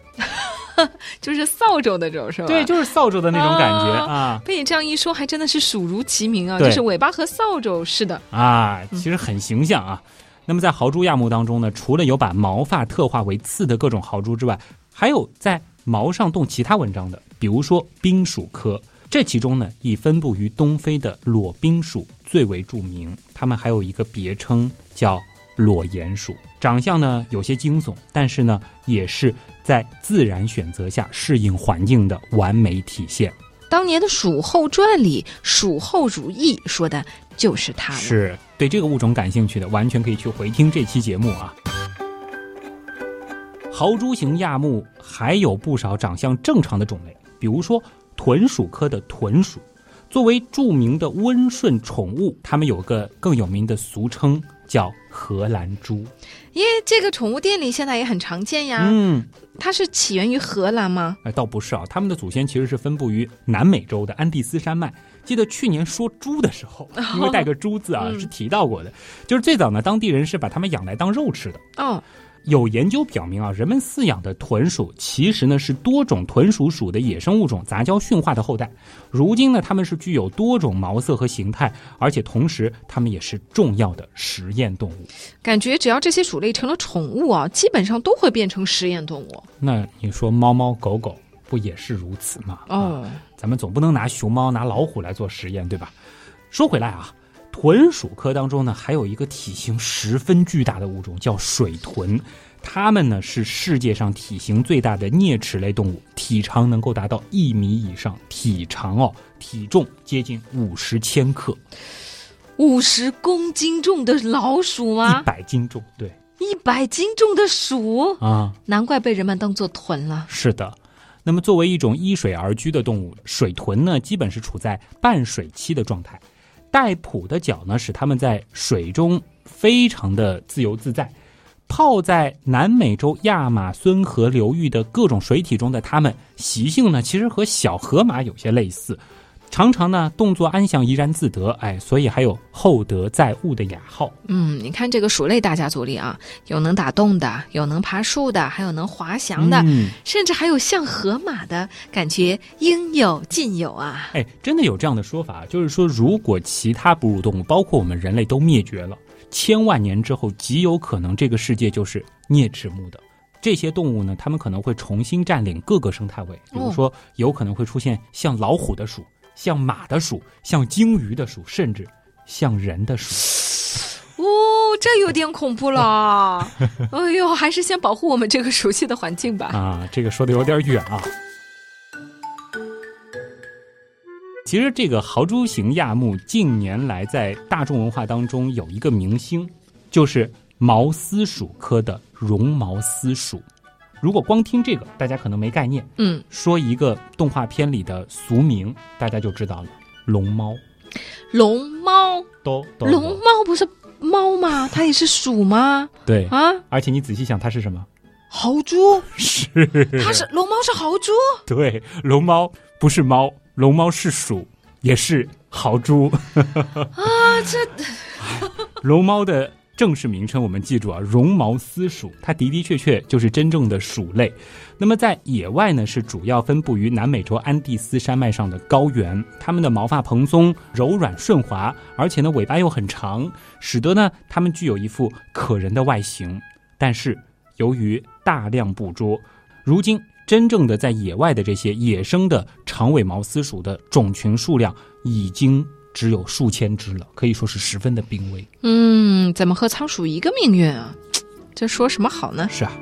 *laughs* 就是扫帚的种是吧？对，就是扫帚的那种感觉啊。被你这样一说，还真的是鼠如其名啊，就是尾巴和扫帚似的啊，其实很形象啊。那么在豪猪亚目当中呢，除了有把毛发特化为刺的各种豪猪之外，还有在毛上动其他文章的，比如说冰鼠科。这其中呢，以分布于东非的裸冰鼠最为著名。它们还有一个别称叫裸鼹鼠，长相呢有些惊悚，但是呢也是在自然选择下适应环境的完美体现。当年的《蜀后传》里，蜀后如意说的就是它。是对这个物种感兴趣的，完全可以去回听这期节目啊。豪猪型亚目还有不少长相正常的种类，比如说豚鼠科的豚鼠。作为著名的温顺宠物，它们有个更有名的俗称叫荷兰猪。耶，这个宠物店里现在也很常见呀。嗯，它是起源于荷兰吗？哎，倒不是啊，他们的祖先其实是分布于南美洲的安第斯山脉。记得去年说猪的时候，*laughs* 因为带个“猪”字啊，是提到过的。就是最早呢，当地人是把它们养来当肉吃的。哦。有研究表明啊，人们饲养的豚鼠其实呢是多种豚鼠属的野生物种杂交驯化的后代。如今呢，它们是具有多种毛色和形态，而且同时它们也是重要的实验动物。感觉只要这些鼠类成了宠物啊，基本上都会变成实验动物。那你说猫猫狗狗不也是如此吗？哦，咱们总不能拿熊猫、拿老虎来做实验，对吧？说回来啊。豚鼠科当中呢，还有一个体型十分巨大的物种，叫水豚。它们呢是世界上体型最大的啮齿类动物，体长能够达到一米以上，体长哦，体重接近五十千克，五十公斤重的老鼠吗？一百斤重，对，一百斤重的鼠啊，难怪被人们当做豚了。是的，那么作为一种依水而居的动物，水豚呢，基本是处在半水期的状态。带蹼的脚呢，使它们在水中非常的自由自在。泡在南美洲亚马孙河流域的各种水体中的它们，习性呢，其实和小河马有些类似。常常呢，动作安详，怡然自得，哎，所以还有厚德载物的雅号。嗯，你看这个鼠类大家族里啊，有能打洞的，有能爬树的，还有能滑翔的，甚至还有像河马的，感觉应有尽有啊！哎，真的有这样的说法，就是说，如果其他哺乳动物，包括我们人类都灭绝了，千万年之后，极有可能这个世界就是啮齿目的。这些动物呢，它们可能会重新占领各个生态位，比如说，有可能会出现像老虎的鼠。像马的鼠，像鲸鱼的鼠，甚至像人的鼠。哦，这有点恐怖了。*laughs* 哎呦，还是先保护我们这个熟悉的环境吧。啊，这个说的有点远啊。其实，这个豪猪型亚目近年来在大众文化当中有一个明星，就是毛丝鼠科的绒毛丝鼠。如果光听这个，大家可能没概念。嗯，说一个动画片里的俗名，大家就知道了。龙猫，龙猫，都龙猫不是猫吗？*laughs* 它也是鼠吗？对啊，而且你仔细想，它是什么？豪猪是，它是龙猫是豪猪。对，龙猫不是猫，龙猫是鼠，也是豪猪。啊，这 *laughs* 龙猫的。正式名称我们记住啊，绒毛丝鼠，它的的确确就是真正的鼠类。那么在野外呢，是主要分布于南美洲安第斯山脉上的高原。它们的毛发蓬松、柔软、顺滑，而且呢尾巴又很长，使得呢它们具有一副可人的外形。但是由于大量捕捉，如今真正的在野外的这些野生的长尾毛丝鼠的种群数量已经。只有数千只了，可以说是十分的濒危。嗯，怎么和仓鼠一个命运啊？*tsk* 这说什么好呢？是啊，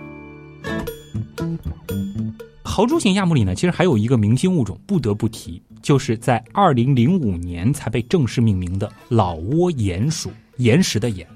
豪猪型亚目里呢，其实还有一个明星物种不得不提，就是在二零零五年才被正式命名的老挝鼹鼠，岩石的岩。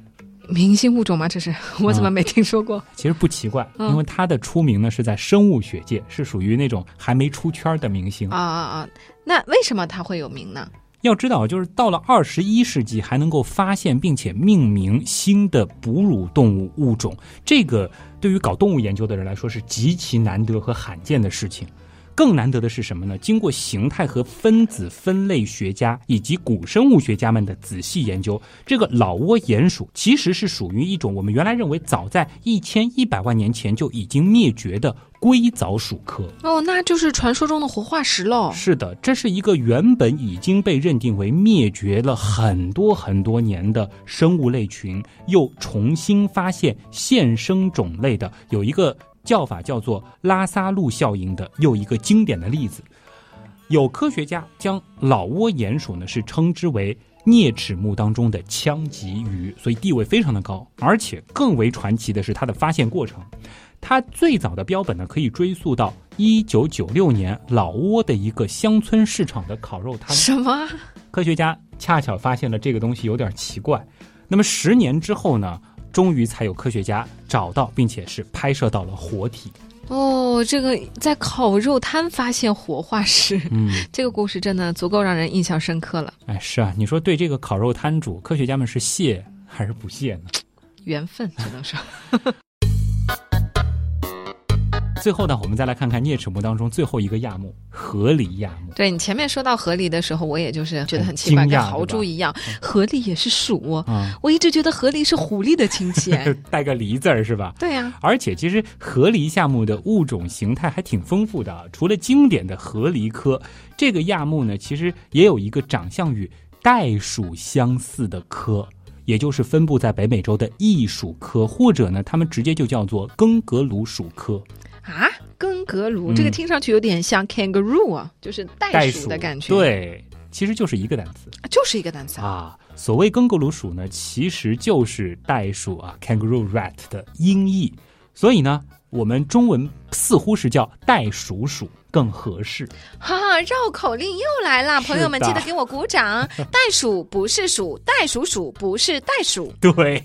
明星物种吗？这是我怎么没听说过？*laughs* 其实不奇怪，因为它的出名呢是在生物学界，是属于那种还没出圈的明星啊啊啊！那为什么它会有名呢？要知道，就是到了二十一世纪，还能够发现并且命名新的哺乳动物物种，这个对于搞动物研究的人来说是极其难得和罕见的事情。更难得的是什么呢？经过形态和分子分类学家以及古生物学家们的仔细研究，这个老挝鼹鼠其实是属于一种我们原来认为早在一千一百万年前就已经灭绝的硅藻鼠科。哦，那就是传说中的活化石喽。是的，这是一个原本已经被认定为灭绝了很多很多年的生物类群，又重新发现现生种类的有一个。叫法叫做拉萨路效应的又一个经典的例子，有科学家将老挝鼹鼠呢是称之为啮齿目当中的枪棘鱼，所以地位非常的高。而且更为传奇的是它的发现过程，它最早的标本呢可以追溯到一九九六年老挝的一个乡村市场的烤肉摊。什么？科学家恰巧发现了这个东西有点奇怪。那么十年之后呢，终于才有科学家找到，并且是拍摄到了活体。哦，这个在烤肉摊发现活化石，嗯，这个故事真的足够让人印象深刻了。哎，是啊，你说对这个烤肉摊主，科学家们是谢还是不谢呢？缘分只能说。最后呢，我们再来看看啮齿目当中最后一个亚目——河狸亚目。对你前面说到河狸的时候，我也就是觉得很奇怪，跟豪猪一样，河狸也是鼠。嗯，我一直觉得河狸是狐狸的亲戚，*laughs* 带个“狸”字儿是吧？对呀。而且其实河狸亚目的物种形态还挺丰富的，除了经典的河狸科，这个亚目呢，其实也有一个长相与袋鼠相似的科，也就是分布在北美洲的异鼠科，或者呢，他们直接就叫做根格鲁鼠科。啊，根格鲁，这个听上去有点像 kangaroo 啊，就是袋鼠的感觉。对，其实就是一个单词，就是一个单词啊。所谓根格鲁鼠呢，其实就是袋鼠啊，kangaroo rat 的音译。所以呢，我们中文似乎是叫袋鼠鼠。更合适，哈哈！绕口令又来了，朋友们记得给我鼓掌。*laughs* 袋鼠不是鼠，袋鼠鼠不是袋鼠。*laughs* 对，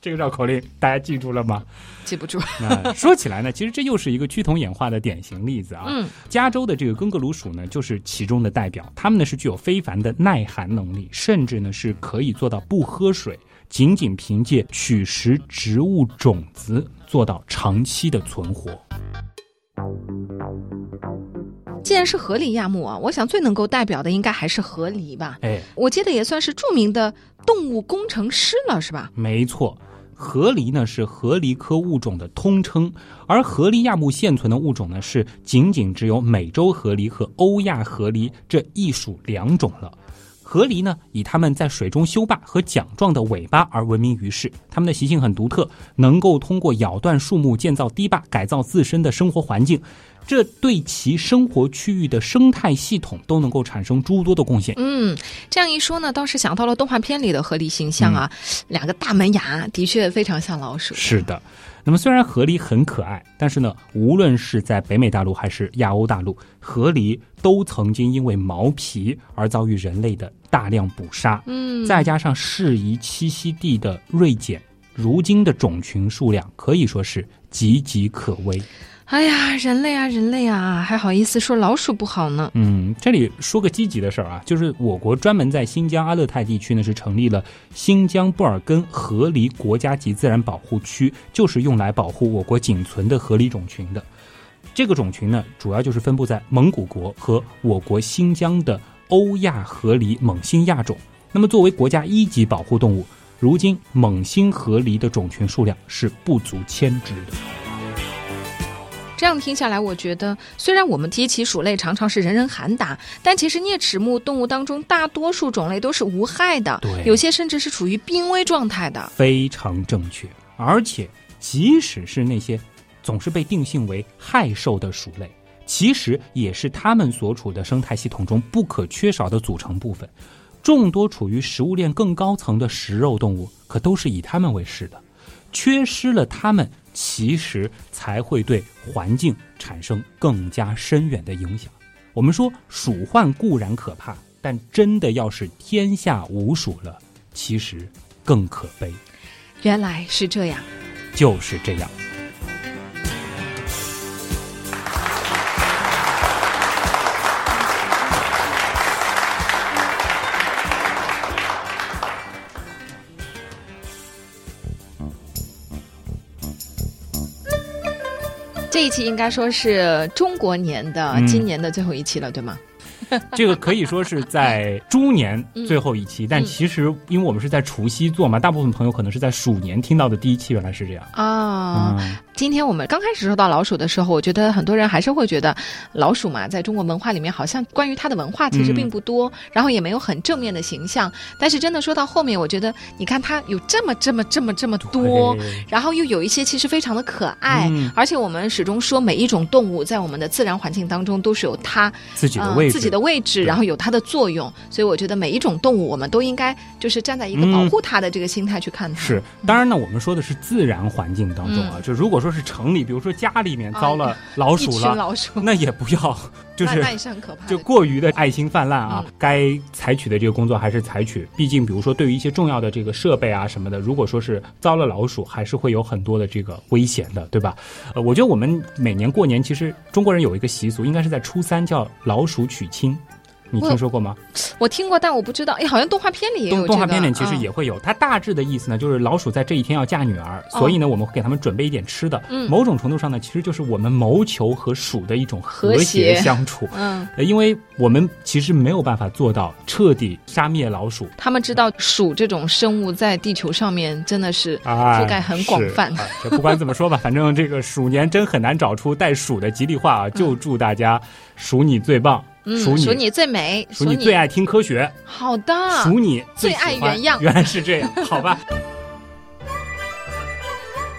这个绕口令大家记住了吗？记不住。*laughs* 说起来呢，其实这又是一个趋同演化的典型例子啊。嗯，加州的这个根格鲁鼠呢，就是其中的代表。它们呢是具有非凡的耐寒能力，甚至呢是可以做到不喝水，仅仅凭借取食植物种子做到长期的存活。既然是河狸亚目啊，我想最能够代表的应该还是河狸吧。哎，我记得也算是著名的动物工程师了，是吧？没错，河狸呢是河狸科物种的通称，而河狸亚目现存的物种呢是仅仅只有美洲河狸和欧亚河狸这一属两种了。河狸呢以它们在水中修坝和桨状的尾巴而闻名于世，它们的习性很独特，能够通过咬断树木建造堤坝，改造自身的生活环境。这对其生活区域的生态系统都能够产生诸多的贡献。嗯，这样一说呢，倒是想到了动画片里的河狸形象啊，两个大门牙的确非常像老鼠。是的，那么虽然河狸很可爱，但是呢，无论是在北美大陆还是亚欧大陆，河狸都曾经因为毛皮而遭遇人类的大量捕杀。嗯，再加上适宜栖息地的锐减，如今的种群数量可以说是岌岌可危。哎呀，人类啊，人类啊，还好意思说老鼠不好呢？嗯，这里说个积极的事儿啊，就是我国专门在新疆阿勒泰地区呢，是成立了新疆布尔根河狸国家级自然保护区，就是用来保护我国仅存的河狸种群的。这个种群呢，主要就是分布在蒙古国和我国新疆的欧亚河狸猛新亚种。那么作为国家一级保护动物，如今猛星河狸的种群数量是不足千只的。这样听下来，我觉得虽然我们提起鼠类常常是人人喊打，但其实啮齿目动物当中大多数种类都是无害的，对，有些甚至是处于濒危状态的。非常正确。而且，即使是那些总是被定性为害兽的鼠类，其实也是它们所处的生态系统中不可缺少的组成部分。众多处于食物链更高层的食肉动物，可都是以它们为食的。缺失了它们。其实才会对环境产生更加深远的影响。我们说鼠患固然可怕，但真的要是天下无鼠了，其实更可悲。原来是这样，就是这样。一期应该说是中国年的今年的最后一期了，对吗？*laughs* 这个可以说是在猪年最后一期，但其实因为我们是在除夕做嘛，大部分朋友可能是在鼠年听到的第一期，原来是这样啊。今天我们刚开始说到老鼠的时候，我觉得很多人还是会觉得老鼠嘛，在中国文化里面好像关于它的文化其实并不多，然后也没有很正面的形象。但是真的说到后面，我觉得你看它有这么这么这么这么多，然后又有一些其实非常的可爱，而且我们始终说每一种动物在我们的自然环境当中都是有它自己的位置，自己的位置，然后有它的作用。所以我觉得每一种动物，我们都应该就是站在一个保护它的这个心态去看它。是，当然呢，我们说的是自然环境当中啊，就如果说是城里，比如说家里面遭了老鼠了，老鼠那也不要，*laughs* 就是那也是很可怕，就过于的爱心泛滥啊。该采取的这个工作还是采取，毕竟比如说对于一些重要的这个设备啊什么的，如果说是遭了老鼠，还是会有很多的这个危险的，对吧？呃，我觉得我们每年过年，其实中国人有一个习俗，应该是在初三叫老鼠娶亲。你听说过吗？我听过，但我不知道。哎，好像动画片里也有。动画片里其实也会有。它大致的意思呢，就是老鼠在这一天要嫁女儿，所以呢，我们会给他们准备一点吃的。嗯。某种程度上呢，其实就是我们谋求和鼠的一种和谐相处。嗯。因为我们其实没有办法做到彻底杀灭老鼠。他们知道鼠这种生物在地球上面真的是覆盖很广泛。这不管怎么说吧，*laughs* 反正这个鼠年真很难找出带鼠的吉利话啊！就祝大家鼠你最棒。数你数你最美，数你最爱听科学。好的，数你最爱原样。原来是这样，*laughs* 好吧。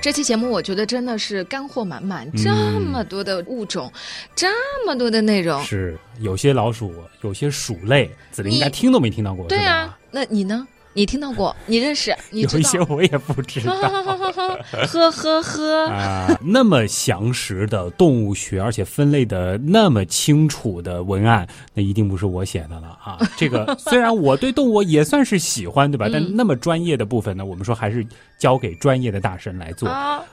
这期节目我觉得真的是干货满满，这么多的物种，这么多的内容。是有些老鼠，有些鼠类，子林应该听都没听到过。对啊，那你呢？你听到过？你认识？*laughs* 你有一些我也不知道。*laughs* 呵呵呵啊！那么详实的动物学，而且分类的那么清楚的文案，那一定不是我写的了啊！*laughs* 这个虽然我对动物也算是喜欢，对吧？但那么专业的部分呢，我们说还是交给专业的大神来做。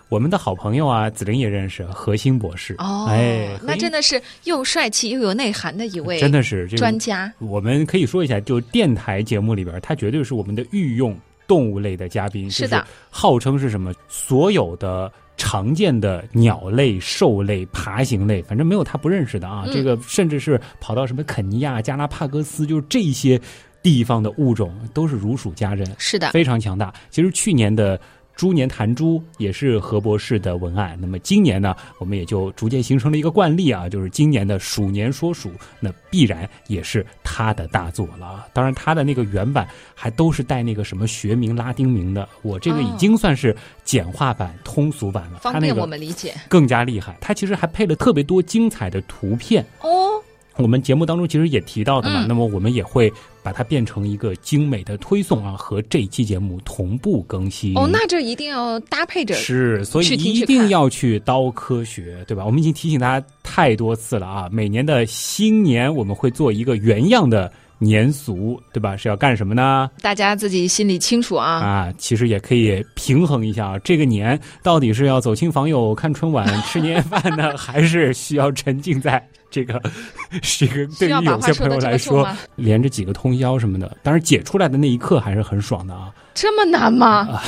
我们的好朋友啊，子玲也认识何鑫博士。哦，哎，那真的是又帅气又有内涵的一位，真的是专家。我们可以说一下，就电台节目里边，他绝对是我们。的御用动物类的嘉宾是的，号称是什么？所有的常见的鸟类、兽类、爬行类，反正没有他不认识的啊！这个甚至是跑到什么肯尼亚、加拉帕戈斯，就是这些地方的物种都是如数家珍，是的，非常强大。其实去年的。猪年谈猪也是何博士的文案，那么今年呢，我们也就逐渐形成了一个惯例啊，就是今年的鼠年说鼠，那必然也是他的大作了。当然，他的那个原版还都是带那个什么学名、拉丁名的，我这个已经算是简化版、通俗版了，方便我们理解，更加厉害。他其实还配了特别多精彩的图片哦。我们节目当中其实也提到的嘛，那么我们也会把它变成一个精美的推送啊，和这一期节目同步更新。哦，那这一定要搭配着是，所以一定要去刀科学，对吧？我们已经提醒大家太多次了啊！每年的新年我们会做一个原样的年俗，对吧？是要干什么呢？大家自己心里清楚啊！啊，其实也可以平衡一下啊，这个年到底是要走亲访友、看春晚、*laughs* 吃年夜饭呢，还是需要沉浸在？这个 *laughs* 是一个对于有些朋友来说，连着几个通宵什么的，当然解出来的那一刻还是很爽的啊！这么难吗？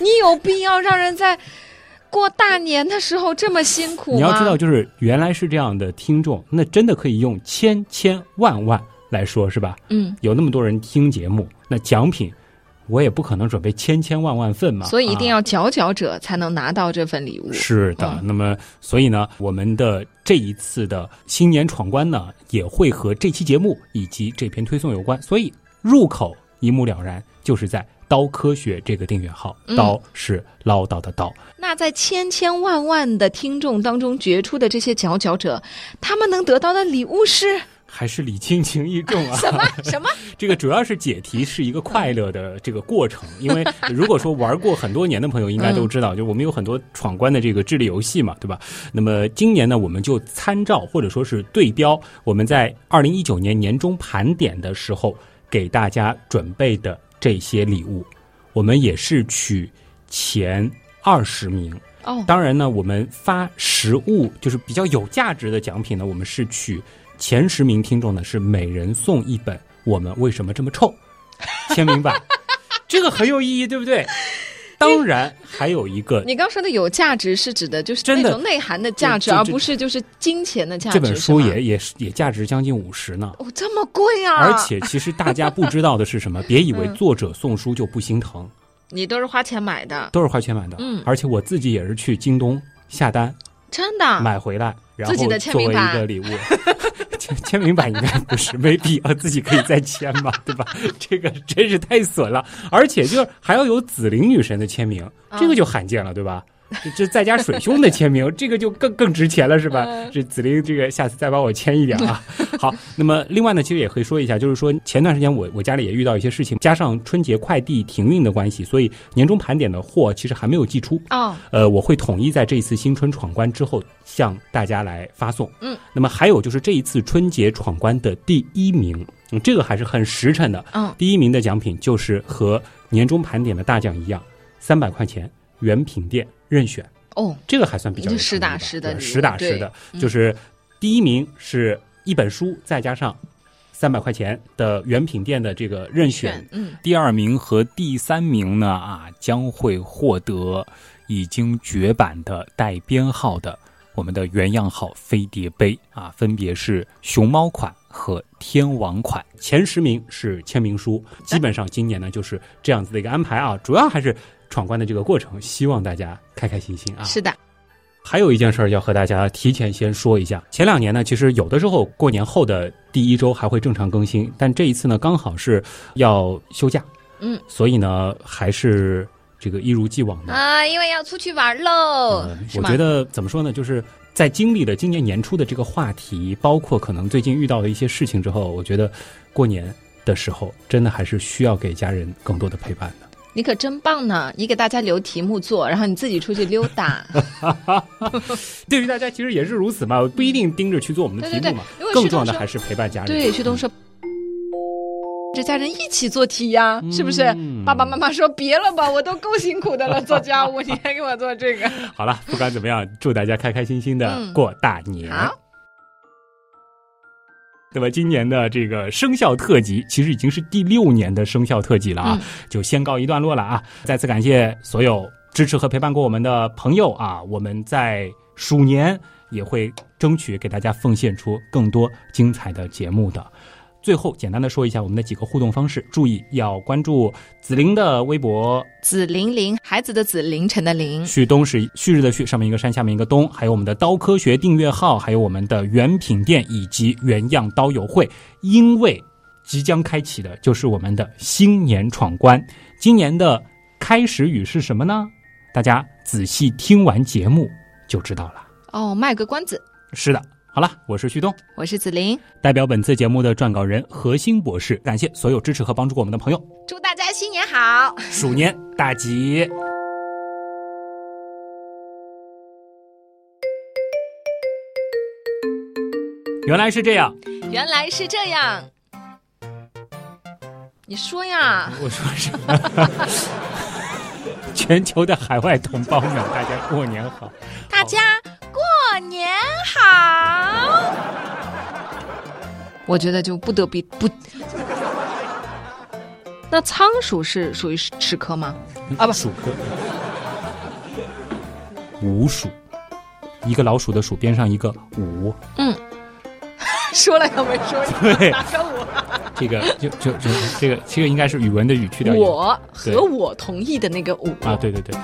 你有必要让人在过大年的时候这么辛苦吗？你要知道，就是原来是这样的听众，那真的可以用千千万万来说，是吧？嗯，有那么多人听节目，那奖品。我也不可能准备千千万万份嘛，所以一定要佼佼者才能拿到这份礼物。是的，那么所以呢，我们的这一次的新年闯关呢，也会和这期节目以及这篇推送有关。所以入口一目了然，就是在“刀科学”这个订阅号，“刀”是唠叨的“刀”。那在千千万万的听众当中决出的这些佼佼者，他们能得到的礼物是？还是礼轻情意重啊？*laughs* 什么什么？*laughs* 这个主要是解题是一个快乐的这个过程，因为 *laughs* 如果说玩过很多年的朋友应该都知道，就我们有很多闯关的这个智力游戏嘛，对吧？那么今年呢，我们就参照或者说是对标我们在二零一九年年终盘点的时候给大家准备的这些礼物，我们也是取前二十名哦。当然呢，我们发实物就是比较有价值的奖品呢，我们是取。前十名听众呢是每人送一本《我们为什么这么臭》*laughs* 签名版，这个很有意义，对不对？当然还有一个，你刚说的有价值是指的就是那种内涵的价值，而不是就是金钱的价值。这本书也也也价值将近五十呢，哦，这么贵啊！而且其实大家不知道的是什么？*laughs* 别以为作者送书就不心疼，你都是花钱买的，都是花钱买的。嗯，而且我自己也是去京东。下单真的买回来，然后作为一个礼物。*laughs* 签 *laughs* 签名版应该不是，没必要自己可以再签嘛，*laughs* 对吧？这个真是太损了，而且就是还要有紫菱女神的签名，这个就罕见了，对吧？这这再加水兄的签名，这个就更更值钱了，是吧？嗯这紫菱，这个下次再帮我签一点啊。*laughs* 好，那么另外呢，其实也可以说一下，就是说前段时间我我家里也遇到一些事情，加上春节快递停运的关系，所以年终盘点的货其实还没有寄出。哦，呃，我会统一在这一次新春闯关之后向大家来发送。嗯，那么还有就是这一次春节闯关的第一名，嗯，这个还是很实诚的。嗯，第一名的奖品就是和年终盘点的大奖一样，三百块钱原品店任选，哦，这个还算比较有实打实的实打实的，嗯。就是第一名是一本书，再加上三百块钱的原品店的这个任选选，嗯，第二名和第三名呢啊，将会获得已经绝版的带编号的我们的原样号飞碟杯啊，分别是熊猫款和天王款。前十名是签名书，基本上今年呢就是这样子的一个安排啊，主要还是闯关的这个过程，希望大家开开心心啊。是的，还有一件事儿要和大家提前先说一下，前两年呢，其实有的时候过年后的第一周还会正常更新，但这一次呢，刚好是要休假，嗯，所以呢，还是这个一如既往的。啊，因为要出去玩喽我觉得怎么说呢，就是在经历了今年年初的这个话题，包括可能最近遇到的一些事情之后，我觉得过年的时候真的还是需要给家人更多的陪伴的。你可真棒呢！你给大家留题目做，然后你自己出去溜达。*laughs* 对于大家其实也是如此嘛，不一定盯着去做我们的题目嘛，更重要的还是陪伴家人。对，旭东说。这家人一起做题呀，是不是？嗯爸爸妈妈说别了吧，我都够辛苦的了，做家务，你还给我做这个。*laughs* 好了，不管怎么样，祝大家开开心心的嗯过大年。好，那么今年的这个生肖特辑，其实已经是第六年的生肖特辑了啊，嗯就先告一段落了啊。再次感谢所有支持和陪伴过我们的朋友啊，我们在鼠年也会争取给大家奉献出更多精彩的节目的。最后，简单的说一下我们的几个互动方式，注意要关注紫菱的微博紫菱菱，孩子的紫，凌晨的凌。旭东是旭日的旭，上面一个山，下面一个东，还有我们的刀科学订阅号，还有我们的原品店以及原样刀友会。因为即将开启的就是我们的新年闯关，今年的开始语是什么呢？大家仔细听完节目就知道了。哦，卖个关子，是的，好了，我是旭东，我是紫菱，代表本次节目的撰稿人何欣博士，感谢所有支持和帮助过我们的朋友，祝大家新年好。鼠年大吉。原来是这样，原来是这样，你说呀？我说什么？*laughs* 全球的海外同胞们，大家过年好！大家好。我觉得就不得比不。那仓鼠是属于齿科吗？啊不鼠科，五鼠，一个老鼠的鼠边上一个五，嗯说了又没说，对哪个我？这个就就就这个这个应该是语文的语去掉我和我同意的那个五啊，对对对。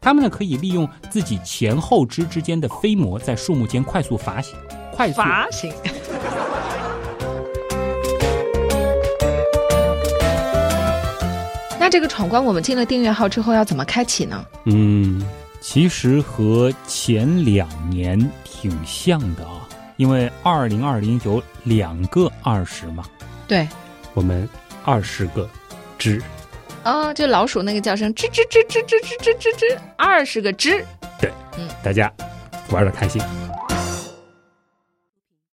它们呢可以利用自己前后肢之间的飞膜，在树木间快速爬行，快速滑行。*laughs* 那这个闯关，我们进了订阅号之后要怎么开启呢？嗯，其实和前两年挺像的啊，因为二零二零有两个二十嘛，对，我们二十个只哦，就老鼠那个叫声吱吱吱吱吱吱吱吱吱，二十个吱。对大家玩的开心。